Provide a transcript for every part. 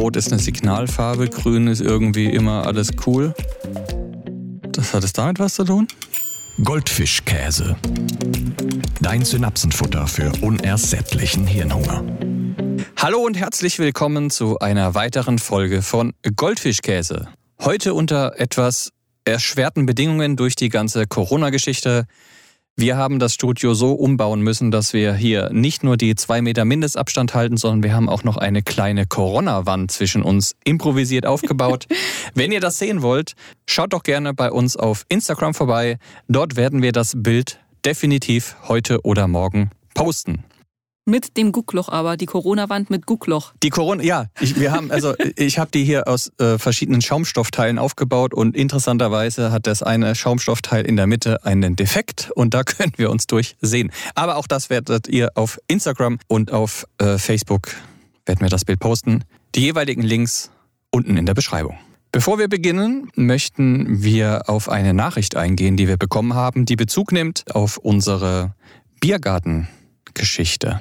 Rot ist eine Signalfarbe, Grün ist irgendwie immer alles cool. Das hat es damit was zu tun? Goldfischkäse. Dein Synapsenfutter für unersättlichen Hirnhunger. Hallo und herzlich willkommen zu einer weiteren Folge von Goldfischkäse. Heute unter etwas erschwerten Bedingungen durch die ganze Corona-Geschichte. Wir haben das Studio so umbauen müssen, dass wir hier nicht nur die zwei Meter Mindestabstand halten, sondern wir haben auch noch eine kleine Corona-Wand zwischen uns improvisiert aufgebaut. Wenn ihr das sehen wollt, schaut doch gerne bei uns auf Instagram vorbei. Dort werden wir das Bild definitiv heute oder morgen posten. Mit dem Guckloch aber, die Corona-Wand mit Guckloch. Die Corona, ja, ich, wir haben, also ich habe die hier aus äh, verschiedenen Schaumstoffteilen aufgebaut und interessanterweise hat das eine Schaumstoffteil in der Mitte einen Defekt und da können wir uns durchsehen. Aber auch das werdet ihr auf Instagram und auf äh, Facebook werden wir das Bild posten. Die jeweiligen Links unten in der Beschreibung. Bevor wir beginnen, möchten wir auf eine Nachricht eingehen, die wir bekommen haben, die Bezug nimmt auf unsere Biergarten Geschichte.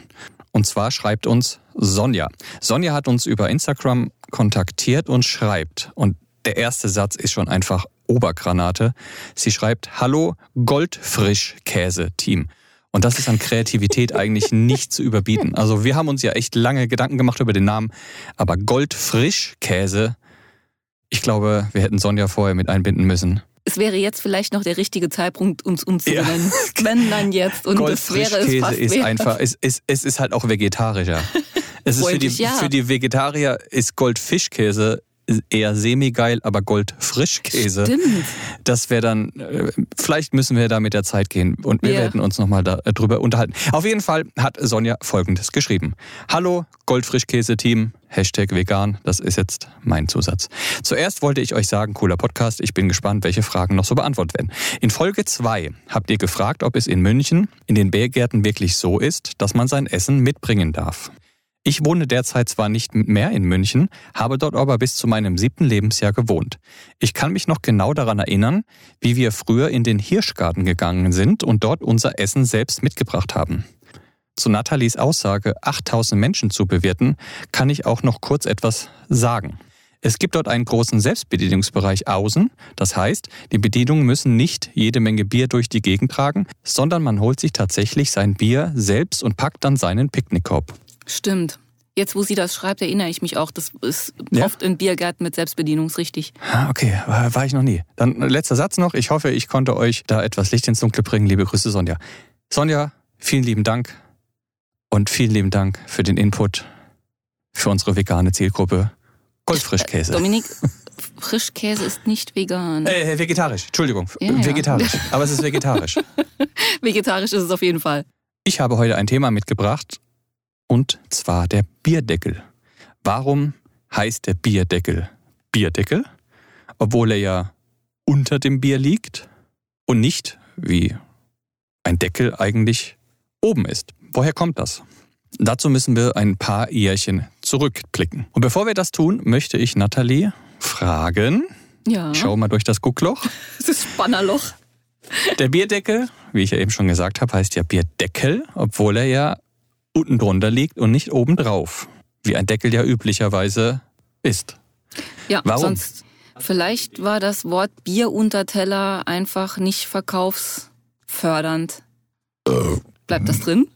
Und zwar schreibt uns Sonja. Sonja hat uns über Instagram kontaktiert und schreibt, und der erste Satz ist schon einfach Obergranate. Sie schreibt, Hallo Goldfrisch-Käse-Team. Und das ist an Kreativität eigentlich nicht zu überbieten. Also wir haben uns ja echt lange Gedanken gemacht über den Namen, aber Goldfrisch-Käse, ich glaube, wir hätten Sonja vorher mit einbinden müssen es wäre jetzt vielleicht noch der richtige Zeitpunkt, uns umzubenennen. Ja. Wenn dann jetzt. Und das wäre es fast ist wert. einfach, es, es, es ist halt auch vegetarischer. Es ist für die, ja. für die Vegetarier ist Goldfischkäse eher semi-geil, aber Goldfrischkäse. Stimmt. Das wäre dann, äh, vielleicht müssen wir da mit der Zeit gehen und wir yeah. werden uns nochmal darüber äh, unterhalten. Auf jeden Fall hat Sonja Folgendes geschrieben. Hallo Goldfrischkäse-Team, Hashtag vegan, das ist jetzt mein Zusatz. Zuerst wollte ich euch sagen, cooler Podcast, ich bin gespannt, welche Fragen noch so beantwortet werden. In Folge 2 habt ihr gefragt, ob es in München in den Bärgärten wirklich so ist, dass man sein Essen mitbringen darf. Ich wohne derzeit zwar nicht mehr in München, habe dort aber bis zu meinem siebten Lebensjahr gewohnt. Ich kann mich noch genau daran erinnern, wie wir früher in den Hirschgarten gegangen sind und dort unser Essen selbst mitgebracht haben. Zu Nathalies Aussage, 8000 Menschen zu bewirten, kann ich auch noch kurz etwas sagen. Es gibt dort einen großen Selbstbedienungsbereich außen. Das heißt, die Bedienungen müssen nicht jede Menge Bier durch die Gegend tragen, sondern man holt sich tatsächlich sein Bier selbst und packt dann seinen Picknickkorb. Stimmt. Jetzt, wo sie das schreibt, erinnere ich mich auch. Das ist ja? oft in Biergärten mit Selbstbedienung richtig. Ah, okay, war, war ich noch nie. Dann letzter Satz noch. Ich hoffe, ich konnte euch da etwas Licht ins Dunkle bringen. Liebe Grüße, Sonja. Sonja, vielen lieben Dank und vielen lieben Dank für den Input für unsere vegane Zielgruppe. Goldfrischkäse. Äh, Dominik, Frischkäse ist nicht vegan. Äh, vegetarisch, Entschuldigung. Ja, vegetarisch. Ja. Aber es ist vegetarisch. vegetarisch ist es auf jeden Fall. Ich habe heute ein Thema mitgebracht, und zwar der Bierdeckel. Warum heißt der Bierdeckel Bierdeckel, obwohl er ja unter dem Bier liegt und nicht, wie ein Deckel eigentlich oben ist? Woher kommt das? Dazu müssen wir ein paar Jährchen zurückblicken. Und bevor wir das tun, möchte ich Nathalie fragen. Ja. schau mal durch das Guckloch. Das ist Spannerloch. Der Bierdeckel, wie ich ja eben schon gesagt habe, heißt ja Bierdeckel, obwohl er ja unten drunter liegt und nicht oben drauf, wie ein Deckel ja üblicherweise ist. Ja, Warum? sonst vielleicht war das Wort Bierunterteller einfach nicht verkaufsfördernd. Bleibt das drin?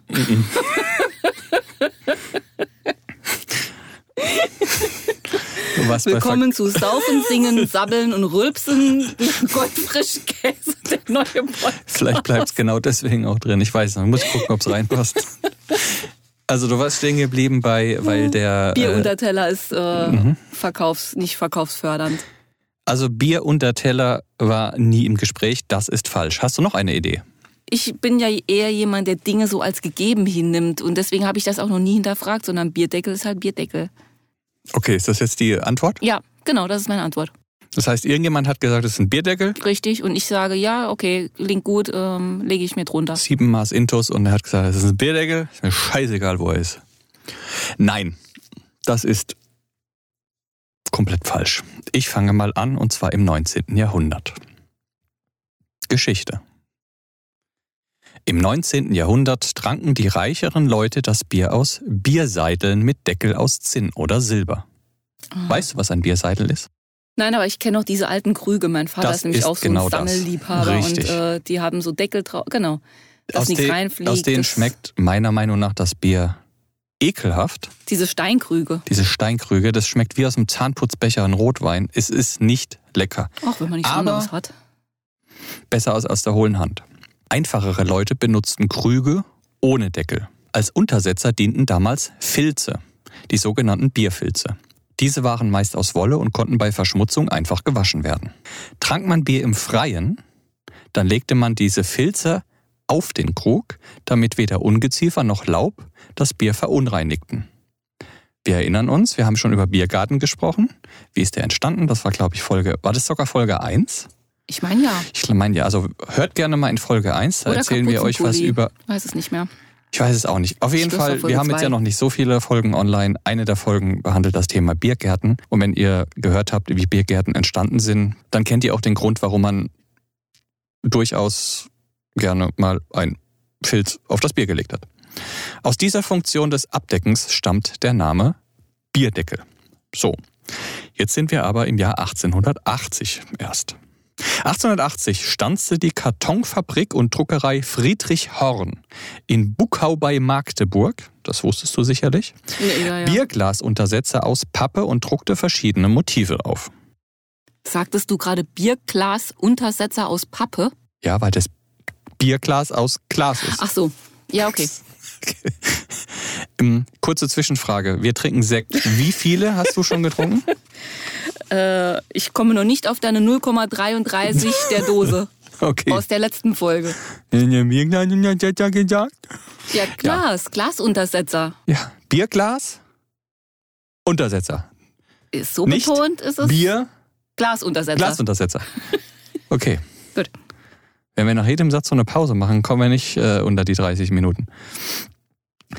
Willkommen zu Saufen, Singen, Sabbeln und Rülpsen. Goldfrischkäse, der neue Podcast. Vielleicht bleibt es genau deswegen auch drin. Ich weiß noch. Ich muss gucken, ob es reinpasst. Also du warst stehen geblieben bei, weil der... Äh, Bierunterteller ist äh, mhm. verkaufs-, nicht verkaufsfördernd. Also Bierunterteller war nie im Gespräch, das ist falsch. Hast du noch eine Idee? Ich bin ja eher jemand, der Dinge so als gegeben hinnimmt und deswegen habe ich das auch noch nie hinterfragt, sondern Bierdeckel ist halt Bierdeckel. Okay, ist das jetzt die Antwort? Ja, genau, das ist meine Antwort. Das heißt, irgendjemand hat gesagt, es ist ein Bierdeckel? Richtig, und ich sage, ja, okay, klingt gut, ähm, lege ich mir drunter. Sieben Maß Intus und er hat gesagt, es ist ein Bierdeckel, ist mir scheißegal, wo er ist. Nein, das ist komplett falsch. Ich fange mal an, und zwar im 19. Jahrhundert. Geschichte. Im 19. Jahrhundert tranken die reicheren Leute das Bier aus Bierseideln mit Deckel aus Zinn oder Silber. Oh. Weißt du, was ein Bierseidel ist? Nein, aber ich kenne auch diese alten Krüge. Mein Vater Das ist nämlich ist auch so genau ein. Sammelliebhaber und äh, die haben so Deckel drauf. Genau. Dass Aus, nichts den- reinfliegt. aus denen schmeckt meiner Meinung nach das Bier ekelhaft. Diese Steinkrüge. Diese Steinkrüge, das schmeckt wie aus einem Zahnputzbecher ein Rotwein. Es ist nicht lecker. Auch wenn man nichts Aber- anderes hat. Besser als aus der hohlen Hand. Einfachere Leute benutzten Krüge ohne Deckel. Als Untersetzer dienten damals Filze, die sogenannten Bierfilze. Diese waren meist aus Wolle und konnten bei Verschmutzung einfach gewaschen werden. Trank man Bier im Freien, dann legte man diese Filze auf den Krug, damit weder Ungeziefer noch Laub das Bier verunreinigten. Wir erinnern uns, wir haben schon über Biergarten gesprochen. Wie ist der entstanden? Das war, glaube ich, Folge, war das sogar Folge 1? Ich meine ja. Ich meine ja, also hört gerne mal in Folge 1, da Oder erzählen wir euch was über. Weiß es nicht mehr. Ich weiß es auch nicht. Auf jeden Fall, wir haben jetzt zwei. ja noch nicht so viele Folgen online. Eine der Folgen behandelt das Thema Biergärten. Und wenn ihr gehört habt, wie Biergärten entstanden sind, dann kennt ihr auch den Grund, warum man durchaus gerne mal ein Filz auf das Bier gelegt hat. Aus dieser Funktion des Abdeckens stammt der Name Bierdeckel. So, jetzt sind wir aber im Jahr 1880 erst. 1880 stanzte die Kartonfabrik und Druckerei Friedrich Horn in Buckau bei Magdeburg, das wusstest du sicherlich, Ja, ja. Bierglasuntersetzer aus Pappe und druckte verschiedene Motive auf. Sagtest du gerade Bierglas-Untersetzer aus Pappe? Ja, weil das Bierglas aus Glas ist. Ach so. Ja, okay. Ähm, kurze Zwischenfrage. Wir trinken Sekt. Wie viele hast du schon getrunken? Äh, ich komme noch nicht auf deine 0,33 der Dose Okay. aus der letzten Folge. Ja, Ja, Glas, Glasuntersetzer. Bierglas, Untersetzer. Ist so Nicht betont, ist es Bier, Glasuntersetzer. Glasuntersetzer. Okay. Gut. Wenn wir nach jedem Satz so eine Pause machen, kommen wir nicht äh, unter die 30 Minuten.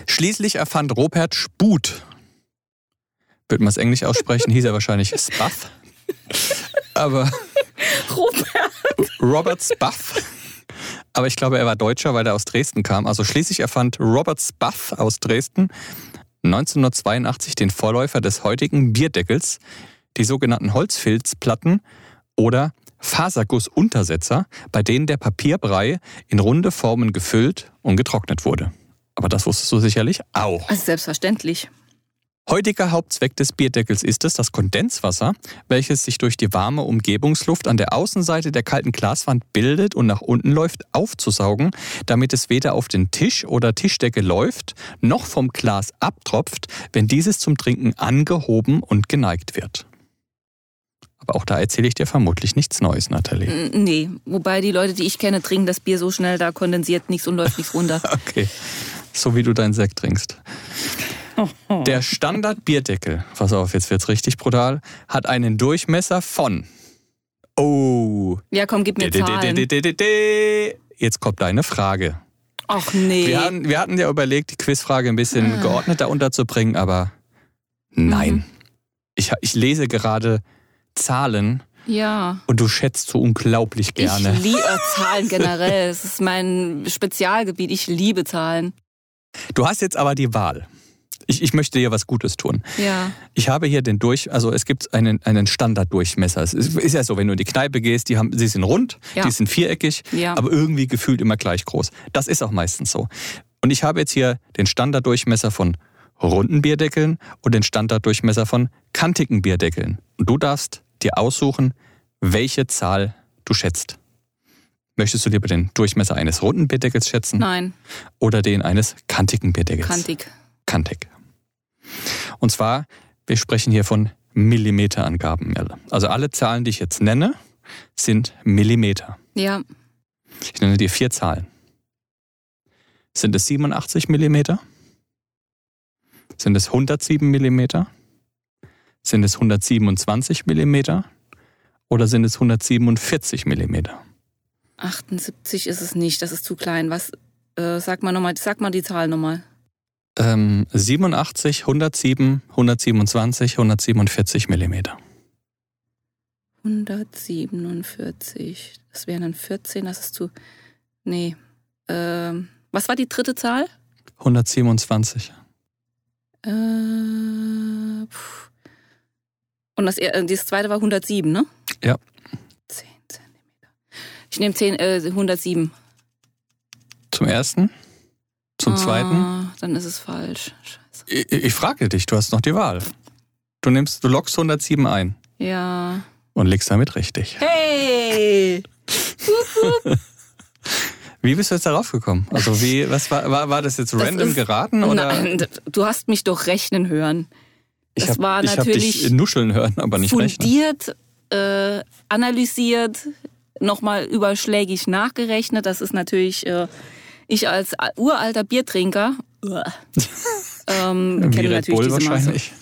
Schließlich erfand Robert Sput, würde man es Englisch aussprechen, hieß er wahrscheinlich Spaff. Aber Robert. Robert Spaff. Aber ich glaube, er war Deutscher, weil er aus Dresden kam. Also schließlich erfand Robert Spaff aus Dresden 1982 den Vorläufer des heutigen Bierdeckels, die sogenannten Holzfilzplatten oder Fasergussuntersetzer, bei denen der Papierbrei in runde Formen gefüllt und getrocknet wurde. Aber das wusstest du sicherlich auch. Also selbstverständlich. Heutiger Hauptzweck des Bierdeckels ist es, das Kondenswasser, welches sich durch die warme Umgebungsluft an der Außenseite der kalten Glaswand bildet und nach unten läuft, aufzusaugen, damit es weder auf den Tisch oder Tischdecke läuft, noch vom Glas abtropft, wenn dieses zum Trinken angehoben und geneigt wird. Aber auch da erzähle ich dir vermutlich nichts Neues, Nathalie. Nee, wobei die Leute, die ich kenne, trinken das Bier so schnell, da kondensiert nichts und läuft nichts runter. Okay, so wie du deinen Sekt trinkst. Der Standard-Bierdeckel, pass auf, jetzt wird's richtig brutal, hat einen Durchmesser von. Oh. Ja, komm, gib mir Zahlen. Jetzt kommt deine Frage. Ach nee. Wir hatten, wir hatten ja überlegt, die Quizfrage ein bisschen Ah. geordneter unterzubringen, aber nein. Mhm. Ich, ich lese gerade Zahlen Ja. und du schätzt so unglaublich gerne. Ich liebe Zahlen generell. Es ist mein Spezialgebiet. Ich liebe Zahlen. Du hast jetzt aber die Wahl. Ich, ich möchte dir was Gutes tun. Ja. Ich habe hier den Durch, also es gibt einen, einen Standarddurchmesser. Es ist, ist ja so, wenn du in die Kneipe gehst, die haben, sie sind rund, Ja. die sind viereckig, Ja. aber irgendwie gefühlt immer gleich groß. Das ist auch meistens so. Und ich habe jetzt hier den Standarddurchmesser von runden Bierdeckeln und den Standarddurchmesser von kantigen Bierdeckeln. Und du darfst dir aussuchen, welche Zahl du schätzt. Möchtest du lieber den Durchmesser eines runden Bierdeckels schätzen Nein, oder den eines kantigen Bierdeckels? kantig. kantig. Und zwar, wir sprechen hier von Millimeterangaben. Also alle Zahlen, die ich jetzt nenne, sind Millimeter. Ja. Ich nenne dir vier Zahlen. Sind es 87 Millimeter? Sind es 107 Millimeter? Sind es 127 Millimeter? Oder sind es 147 Millimeter? 78 ist es nicht. Das ist zu klein. Was? Äh, sag mal nochmal. Sag mal die Zahl nochmal. Ähm, 87, 107, 127, 147 Millimeter. 147. Das wären dann 14. Das ist zu. Nee. Ähm, was war die dritte Zahl? 127. Äh. Und das, äh, das zweite war 107, ne? Ja. 10 Zentimeter. Ich nehme 10, äh, 107. Zum ersten? Zum Ah, zweiten? Dann ist es falsch. Scheiße. Ich, ich frage dich, du hast noch die Wahl. Du nimmst, du lockst 107 ein Ja. und legst damit richtig. Hey! Wie bist du jetzt darauf gekommen? Also wie, was war, war, war das jetzt Das random ist- geraten oder? Nein, du hast mich doch rechnen hören. ich das hab- war ich hab natürlich dich nuscheln hören, aber nicht rechnen. fundiert, äh, analysiert, nochmal überschlägig nachgerechnet. Das ist natürlich, äh, ich als uralter Biertrinker, uah, ähm, kenne natürlich Bull diese wahrscheinlich.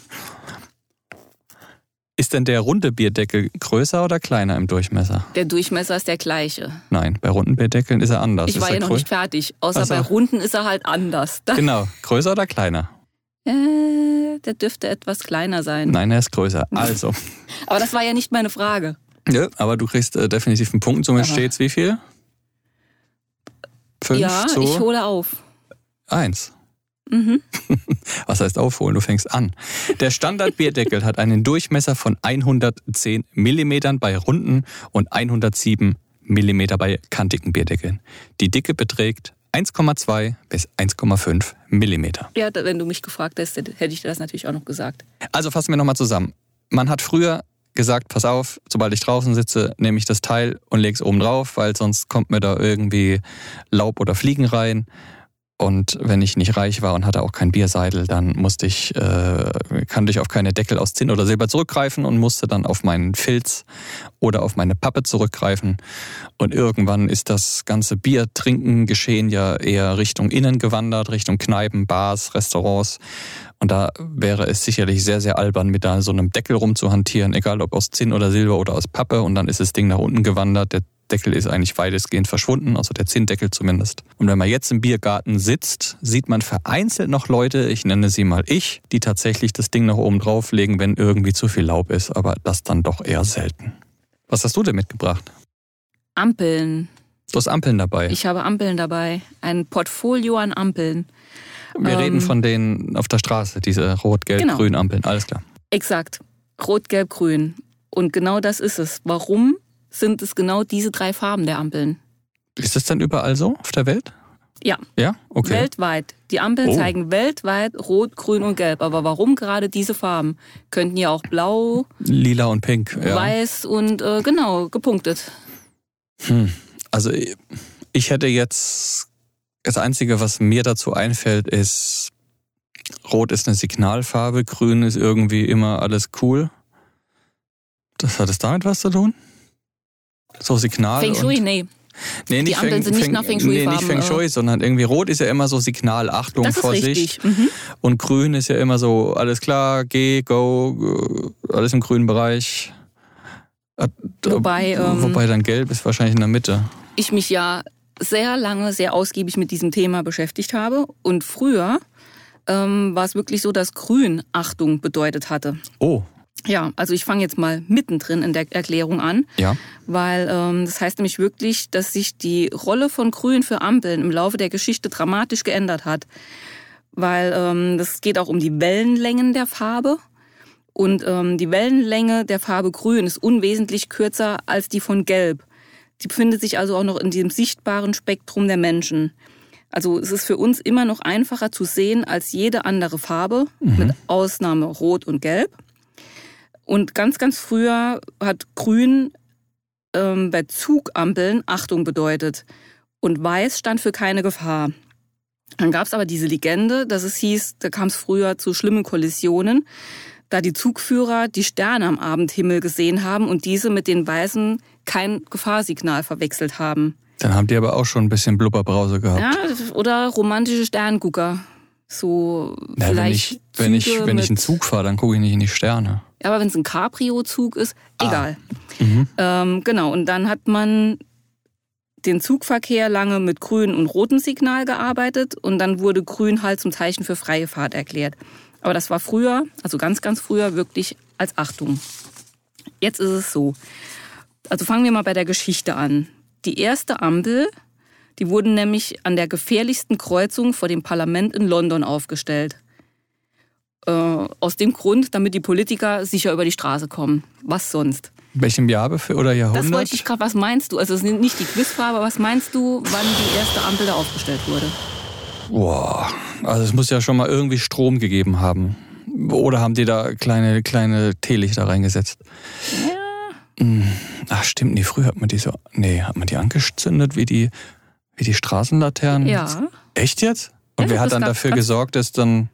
Ist denn der runde Bierdeckel größer oder kleiner im Durchmesser? Der Durchmesser ist der gleiche. Nein, bei runden Bierdeckeln ist er anders. Ich ist war ja noch nicht fertig. Außer Ach so. bei Runden ist er halt anders. Genau, größer oder kleiner? äh, der dürfte etwas kleiner sein. Nein, er ist größer. Also, Aber das war ja nicht meine Frage. Ja, aber du kriegst äh, definitiv einen Punkt. Somit Aber- steht's wie viel? Fünf ja, zu ich hole auf. eins. Mhm. Was heißt aufholen? Du fängst an. Der Standard-Bierdeckel hat einen Durchmesser von 110 Millimetern bei runden und 107 Millimeter bei kantigen Bierdeckeln. Die Dicke beträgt 1,2 bis 1,5 Millimeter. Ja, wenn du mich gefragt hättest, hätte ich dir das natürlich auch noch gesagt. Also fassen wir nochmal zusammen. Man hat früher gesagt, pass auf, sobald ich draußen sitze, nehme ich das Teil und lege es oben drauf, weil sonst kommt mir da irgendwie Laub oder Fliegen rein. Und wenn ich nicht reich war und hatte auch kein Bierseidel, dann musste ich, äh, kannte ich auf keine Deckel aus Zinn oder Silber zurückgreifen und musste dann auf meinen Filz oder auf meine Pappe zurückgreifen. Und irgendwann ist das ganze Biertrinken geschehen ja eher Richtung Innen gewandert, Richtung Kneipen, Bars, Restaurants. Und da wäre es sicherlich sehr, sehr albern, mit da so einem Deckel rumzuhantieren, egal ob aus Zinn oder Silber oder aus Pappe. Und dann ist das Ding nach unten gewandert. Der Deckel ist eigentlich weitestgehend verschwunden, also der Zinndeckel zumindest. Und wenn man jetzt im Biergarten sitzt, sieht man vereinzelt noch Leute, ich nenne sie mal ich, die tatsächlich das Ding nach oben drauflegen, wenn irgendwie zu viel Laub ist, aber das dann doch eher selten. Was hast du denn mitgebracht? Ampeln. Du hast Ampeln dabei. Ich habe Ampeln dabei. Ein Portfolio an Ampeln. Wir ähm, reden von denen auf der Straße, diese rot-gelb-grünen Ampeln, alles klar. Exakt. Rot, Gelb, Grün. Und genau das ist es. Warum sind es genau diese drei Farben der Ampeln? Ist das denn überall so auf der Welt? Ja, Ja? Okay. weltweit. Die Ampeln Oh. zeigen weltweit Rot, Grün und Gelb. Aber warum gerade diese Farben? Könnten ja auch blau, Lila und pink. Ja. weiß und äh, genau gepunktet. Hm. Also ich- ich hätte jetzt, das Einzige, was mir dazu einfällt, ist, Rot ist eine Signalfarbe, Grün ist irgendwie immer alles cool. Das hat es damit was zu tun? So Signal Feng Shui, nee. nee, die Ampeln sind nicht nach Feng Nee, nicht Feng äh. Shui, sondern irgendwie Rot ist ja immer so Signal, Achtung, Das ist Vorsicht. richtig. Mhm. Und Grün ist ja immer so, alles klar, geh, go, äh, alles im grünen Bereich. Äh, Wobei, ähm, wobei dann Gelb ist wahrscheinlich in der Mitte. ich mich ja sehr lange, sehr ausgiebig mit diesem Thema beschäftigt habe. Und früher ähm, war es wirklich so, dass Grün Achtung bedeutet hatte. Oh, Ja, also ich fange jetzt mal mittendrin in der Erklärung an, ja. weil ähm, das heißt nämlich wirklich, dass sich die Rolle von Grün für Ampeln im Laufe der Geschichte dramatisch geändert hat. Weil ähm, das geht auch um die Wellenlängen der Farbe. Und ähm, die Wellenlänge der Farbe Grün ist unwesentlich kürzer als die von Gelb. Die befindet sich also auch noch in diesem sichtbaren Spektrum der Menschen. Also es ist für uns immer noch einfacher zu sehen als jede andere Farbe, mit Ausnahme Rot und Gelb. Und ganz, ganz früher hat Grün ähm, bei Zugampeln Achtung bedeutet. Und Weiß stand für keine Gefahr. Dann gab es aber diese Legende, dass es hieß, da kam es früher zu schlimmen Kollisionen, da die Zugführer die Sterne am Abendhimmel gesehen haben und diese mit den Weißen kein Gefahrsignal verwechselt haben. Dann haben die aber auch schon ein bisschen Blubberbrause gehabt. Ja, oder romantische Sterngucker. So Ja, wenn vielleicht ich, wenn ich, Züge wenn ich einen mit- Zug fahre, dann gucke ich nicht in die Sterne. Aber wenn es ein Cabrio-Zug ist, Ah. egal. Mhm. Ähm, genau, und dann hat man den Zugverkehr lange mit grün und rotem Signal gearbeitet und dann wurde grün halt zum Zeichen für freie Fahrt erklärt. Aber das war früher, also ganz, ganz früher, wirklich als Achtung. Jetzt ist es so. Also fangen wir mal bei der Geschichte an. Die erste Ampel, die wurden nämlich an der gefährlichsten Kreuzung vor dem Parlament in London aufgestellt. Äh, aus dem Grund, damit die Politiker sicher über die Straße kommen. Was sonst? Welchem Jahr oder Jahrhundert? Das wollte ich gerade, was meinst du? Also es ist nicht die Quizfarbe, was meinst du, wann die erste Ampel da aufgestellt wurde? Boah, also es muss ja schon mal irgendwie Strom gegeben haben. Oder haben die da kleine, kleine Teelichter reingesetzt? Ja. Hm. Ach stimmt, nee, früher hat man die so, nee, hat man die angezündet wie die, wie die Straßenlaternen? Ja. Echt jetzt? Und ja, wer hat dann dafür gesorgt, dass dann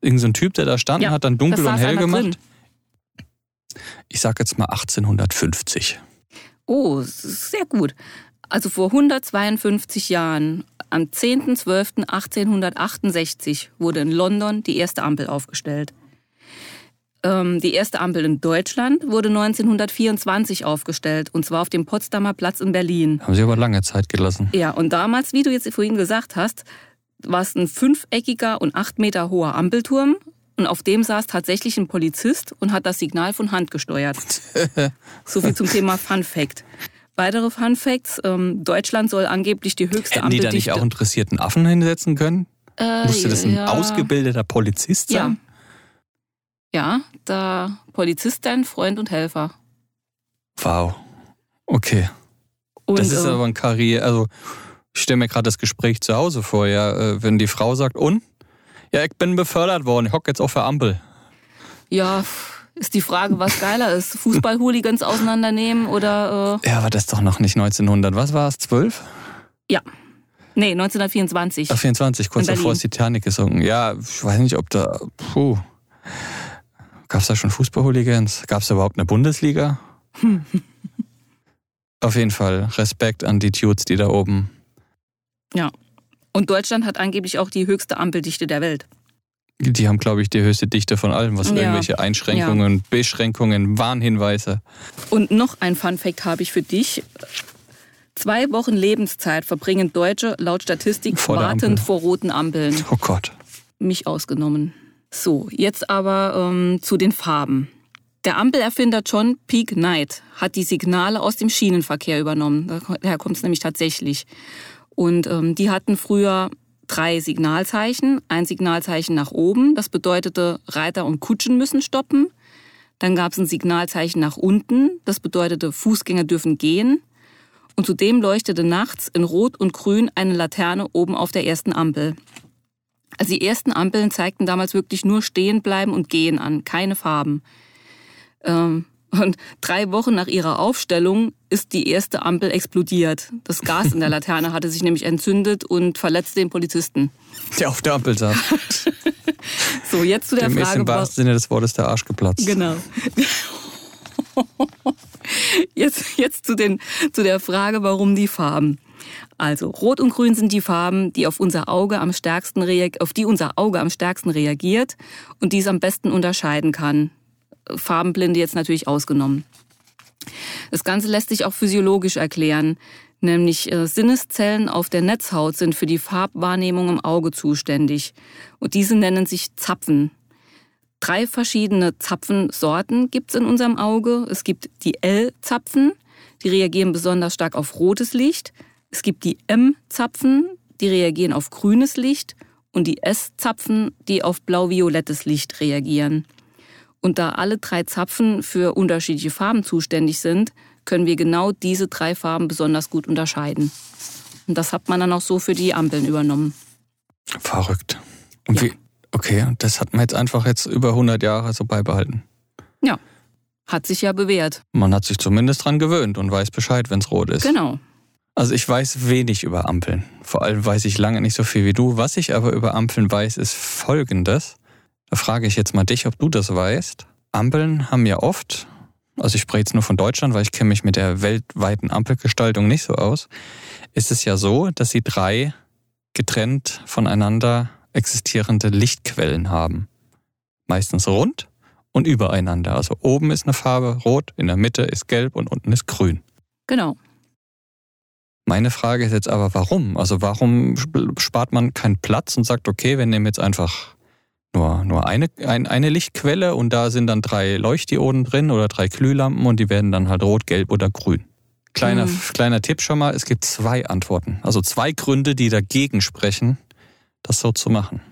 irgendein so Typ, der da stand, ja, hat dann dunkel und hell gemacht? Drin. Ich sag jetzt mal 1850. Oh, sehr gut. Also vor 152 Jahren, am 10.12.1868, wurde in London die erste Ampel aufgestellt. Ähm, die erste Ampel in Deutschland wurde 1924 aufgestellt, und zwar auf dem Potsdamer Platz in Berlin. Haben Sie aber lange Zeit gelassen. Ja, und damals, wie du jetzt vorhin gesagt hast, war es ein fünfeckiger und acht Meter hoher Ampelturm. Und auf dem saß tatsächlich ein Polizist und hat das Signal von Hand gesteuert. so viel zum Thema Fun Fact. Weitere Fun Facts. Ähm, Deutschland soll angeblich die höchste Hätten Ampeldichte... die da nicht auch interessierten Affen hinsetzen können? Äh, Musste das ein ja. ausgebildeter Polizist sein? Ja. Ja, da Polizist dein Freund und Helfer. Wow. Okay. Und, das ist äh, aber ein Karriere... Also ich stelle mir gerade das Gespräch zu Hause vor, ja, äh, wenn die Frau sagt, und? Ja, ich bin befördert worden, ich hocke jetzt auf der Ampel. Ja, ist die Frage, was geiler ist. Fußball-Hooligans auseinandernehmen oder. Äh ja, aber das ist doch noch nicht 1900. Was war es? 12? Ja. Nee, 1924. Ach, 24, kurz bevor es Titanic gesungen. Ja, ich weiß nicht, ob da. Puh. Gab es da schon Fußball-Hooligans? Gab es überhaupt eine Bundesliga? Auf jeden Fall Respekt an die Dudes, die da oben ja. Und Deutschland hat angeblich auch die höchste Ampeldichte der Welt. Die haben, glaube ich, die höchste Dichte von allem, was ja. irgendwelche Einschränkungen, ja. Beschränkungen, Warnhinweise. Und noch ein Fun-Fact habe ich für dich. Zwei Wochen Lebenszeit verbringen Deutsche laut Statistik vor wartend vor roten Ampeln. Oh Gott. Mich ausgenommen. So, jetzt aber ähm, zu den Farben. Der Ampelerfinder John Peak Knight hat die Signale aus dem Schienenverkehr übernommen. Daher kommt es nämlich tatsächlich. Und ähm, die hatten früher drei Signalzeichen. Ein Signalzeichen nach oben, das bedeutete, Reiter und Kutschen müssen stoppen. Dann gab es ein Signalzeichen nach unten, das bedeutete, Fußgänger dürfen gehen. Und zudem leuchtete nachts in Rot und Grün eine Laterne oben auf der ersten Ampel. Also die ersten Ampeln zeigten damals wirklich nur Stehen bleiben und Gehen an, keine Farben. Ähm, und drei Wochen nach ihrer Aufstellung ist die erste Ampel explodiert. Das Gas in der Laterne hatte sich nämlich entzündet und verletzte den Polizisten. Der auf der Ampel saß. so, jetzt zu der Dem Frage. Im wahrsten Sinne des Wortes der Arsch geplatzt. Genau. Jetzt, jetzt zu, den, zu der Frage, warum die Farben. Also Rot und Grün sind die Farben, die auf unser Auge am stärksten auf die unser Auge am stärksten reagiert und die es am besten unterscheiden kann. Farbenblinde jetzt natürlich ausgenommen. Das Ganze lässt sich auch physiologisch erklären, nämlich äh, Sinneszellen auf der Netzhaut sind für die Farbwahrnehmung im Auge zuständig und diese nennen sich Zapfen. Drei verschiedene Zapfensorten gibt es in unserem Auge. Es gibt die L-Zapfen, die reagieren besonders stark auf rotes Licht. Es gibt die M-Zapfen, die reagieren auf grünes Licht und die S-Zapfen, die auf blau-violettes Licht reagieren. Und da alle drei Zapfen für unterschiedliche Farben zuständig sind, können wir genau diese drei Farben besonders gut unterscheiden. Und das hat man dann auch so für die Ampeln übernommen. Verrückt. Und ja. wie, okay, das hat man jetzt einfach jetzt über 100 Jahre so beibehalten. Ja, hat sich ja bewährt. Man hat sich zumindest dran gewöhnt und weiß Bescheid, wenn es rot ist. Genau. Also ich weiß wenig über Ampeln. Vor allem weiß ich lange nicht so viel wie du. Was ich aber über Ampeln weiß, ist Folgendes. Da frage ich jetzt mal dich, ob du das weißt. Ampeln haben ja oft, also ich spreche jetzt nur von Deutschland, weil ich kenne mich mit der weltweiten Ampelgestaltung nicht so aus, ist es ja so, dass sie drei getrennt voneinander existierende Lichtquellen haben. Meistens rund und übereinander. Also oben ist eine Farbe rot, in der Mitte ist gelb und unten ist grün. Genau. Meine Frage ist jetzt aber, warum? Also warum spart man keinen Platz und sagt, okay, wir nehmen jetzt einfach nur, nur eine, ein, eine Lichtquelle und da sind dann drei Leuchtdioden drin oder drei Glühlampen und die werden dann halt rot, gelb oder grün. Kleiner, mhm. kleiner Tipp schon mal, es gibt zwei Antworten. Also zwei Gründe, die dagegen sprechen, das so zu machen.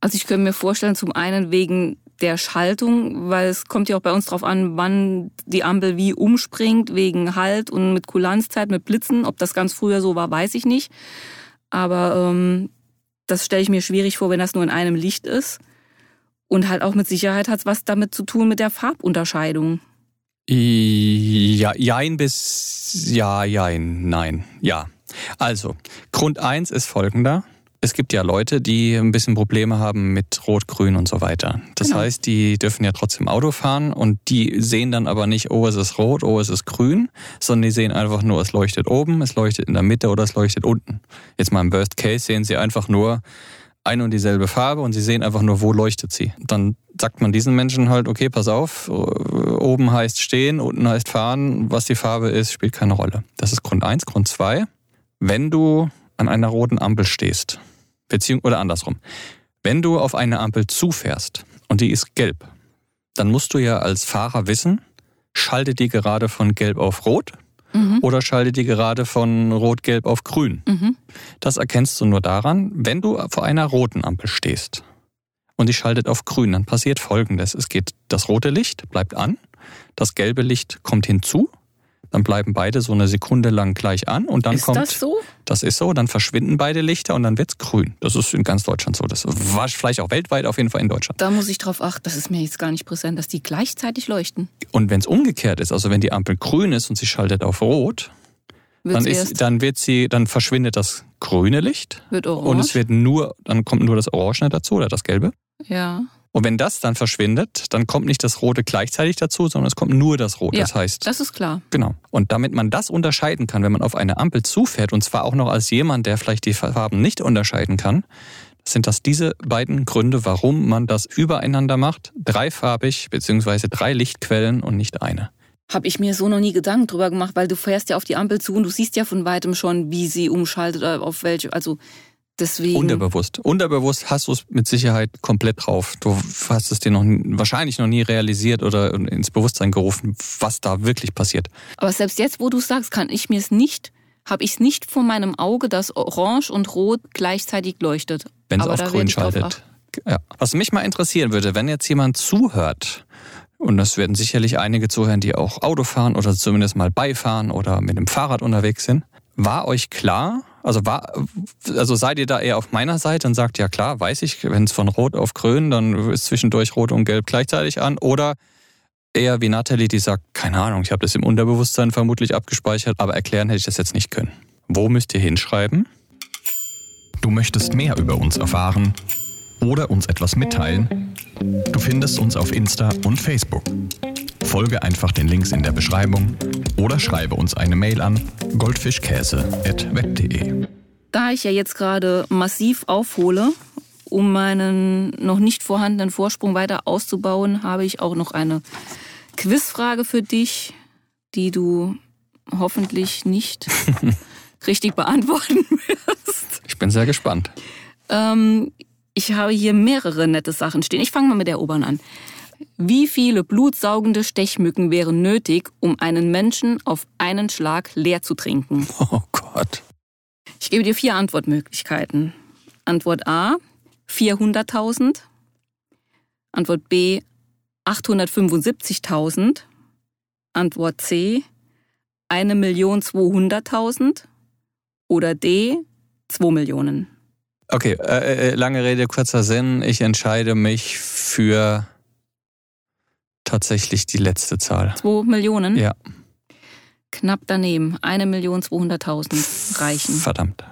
Also ich könnte mir vorstellen, zum einen wegen der Schaltung, weil es kommt ja auch bei uns drauf an, wann die Ampel wie umspringt, wegen Halt und mit Kulanzzeit, mit Blitzen. Ob das ganz früher so war, weiß ich nicht. Aber ähm, das stelle ich mir schwierig vor, wenn das nur in einem Licht ist. Und halt auch mit Sicherheit hat es was damit zu tun mit der Farbunterscheidung. Ja, jein bis ja, jein, nein, ja. Also, Grund eins ist folgender. Es gibt ja Leute, die ein bisschen Probleme haben mit Rot, Grün und so weiter. Das genau. heißt, die dürfen ja trotzdem Auto fahren und die sehen dann aber nicht, oh, es ist rot, oh, es ist grün, sondern die sehen einfach nur, es leuchtet oben, es leuchtet in der Mitte oder es leuchtet unten. Jetzt mal im Worst Case sehen sie einfach nur eine und dieselbe Farbe und sie sehen einfach nur, wo leuchtet sie. Dann sagt man diesen Menschen halt, okay, pass auf, oben heißt stehen, unten heißt fahren, was die Farbe ist, spielt keine Rolle. Das ist Grund eins. Grund zwei: wenn du an einer roten Ampel stehst Beziehung, oder andersrum. Wenn du auf eine Ampel zufährst und die ist gelb, dann musst du ja als Fahrer wissen, schaltet die gerade von gelb auf rot mhm. oder schaltet die gerade von rot-gelb auf grün. Mhm. Das erkennst du nur daran, wenn du vor einer roten Ampel stehst und die schaltet auf grün, dann passiert folgendes. Es geht, das rote Licht bleibt an, das gelbe Licht kommt hinzu dann bleiben beide so eine Sekunde lang gleich an und dann ist kommt. Ist das so? Das ist so, dann verschwinden beide Lichter und dann wird es grün. Das ist in ganz Deutschland so. Das war vielleicht auch weltweit, auf jeden Fall in Deutschland. Da muss ich drauf achten, das ist mir jetzt gar nicht präsent, dass die gleichzeitig leuchten. Und wenn es umgekehrt ist, also wenn die Ampel grün ist und sie schaltet auf rot, dann, ist, dann wird sie, dann verschwindet das grüne Licht. Wird orange. Und es wird nur, dann kommt nur das Orange dazu oder das Gelbe. Ja. Und wenn das dann verschwindet, dann kommt nicht das Rote gleichzeitig dazu, sondern es kommt nur das Rote. Ja, das heißt. Das ist klar. Genau. Und damit man das unterscheiden kann, wenn man auf eine Ampel zufährt, und zwar auch noch als jemand, der vielleicht die Farben nicht unterscheiden kann, sind das diese beiden Gründe, warum man das übereinander macht. Dreifarbig, beziehungsweise drei Lichtquellen und nicht eine. Habe ich mir so noch nie Gedanken drüber gemacht, weil du fährst ja auf die Ampel zu und du siehst ja von weitem schon, wie sie umschaltet, oder auf welche. Also Deswegen. Unterbewusst. Unterbewusst hast du es mit Sicherheit komplett drauf. Du hast es dir noch wahrscheinlich noch nie realisiert oder ins Bewusstsein gerufen, was da wirklich passiert. Aber selbst jetzt, wo du sagst, kann ich mir es nicht, habe ich es nicht vor meinem Auge, dass Orange und Rot gleichzeitig leuchtet. Wenn es auf grün schaltet. Ja. Was mich mal interessieren würde, wenn jetzt jemand zuhört, und das werden sicherlich einige zuhören, die auch Auto fahren oder zumindest mal beifahren oder mit dem Fahrrad unterwegs sind, war euch klar, also war, also seid ihr da eher auf meiner Seite und sagt, ja klar, weiß ich, wenn es von Rot auf Grün, dann ist zwischendurch Rot und Gelb gleichzeitig an. Oder eher wie Nathalie, die sagt, keine Ahnung, ich habe das im Unterbewusstsein vermutlich abgespeichert, aber erklären hätte ich das jetzt nicht können. Wo müsst ihr hinschreiben? Du möchtest mehr über uns erfahren oder uns etwas mitteilen? Du findest uns auf Insta und Facebook. Folge einfach den Links in der Beschreibung oder schreibe uns eine Mail an goldfischkäse.web.de. Da ich ja jetzt gerade massiv aufhole, um meinen noch nicht vorhandenen Vorsprung weiter auszubauen, habe ich auch noch eine Quizfrage für dich, die du hoffentlich nicht richtig beantworten wirst. Ich bin sehr gespannt. Ähm, ich habe hier mehrere nette Sachen stehen. Ich fange mal mit der oberen an. Wie viele blutsaugende Stechmücken wären nötig, um einen Menschen auf einen Schlag leer zu trinken? Oh Gott. Ich gebe dir vier Antwortmöglichkeiten. Antwort A 400.000. Antwort B 875.000. Antwort C 1.200.000. Oder D 2 Millionen. Okay, äh, äh, lange Rede, kurzer Sinn. Ich entscheide mich für tatsächlich die letzte Zahl. 2 Millionen? Ja. Knapp daneben. 1.200.000 reichen. Verdammt.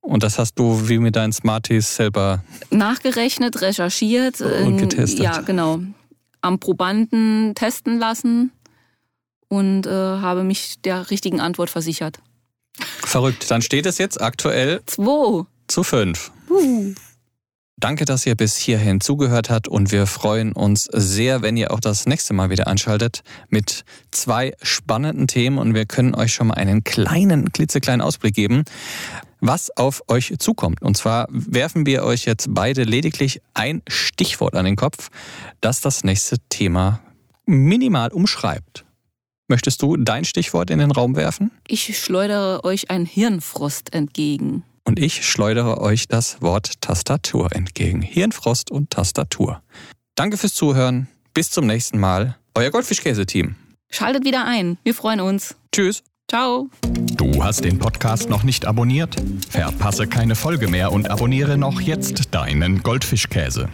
Und das hast du wie mit deinen Smarties selber nachgerechnet, recherchiert und getestet. Ja, genau. Am Probanden testen lassen und äh, habe mich der richtigen Antwort versichert. Verrückt. Dann steht es jetzt aktuell 2 zu 5. Uh. Danke, dass ihr bis hierhin zugehört habt und wir freuen uns sehr, wenn ihr auch das nächste Mal wieder anschaltet mit zwei spannenden Themen und wir können euch schon mal einen kleinen, klitzekleinen Ausblick geben, was auf euch zukommt. Und zwar werfen wir euch jetzt beide lediglich ein Stichwort an den Kopf, das das nächste Thema minimal umschreibt. Möchtest du dein Stichwort in den Raum werfen? Ich schleudere euch ein Hirnfrost entgegen. Und ich schleudere euch das Wort Tastatur entgegen. Hirnfrost und Tastatur. Danke fürs Zuhören. Bis zum nächsten Mal. Euer Goldfischkäse-Team. Schaltet wieder ein. Wir freuen uns. Tschüss. Ciao. Du hast den Podcast noch nicht abonniert? Verpasse keine Folge mehr und abonniere noch jetzt deinen Goldfischkäse.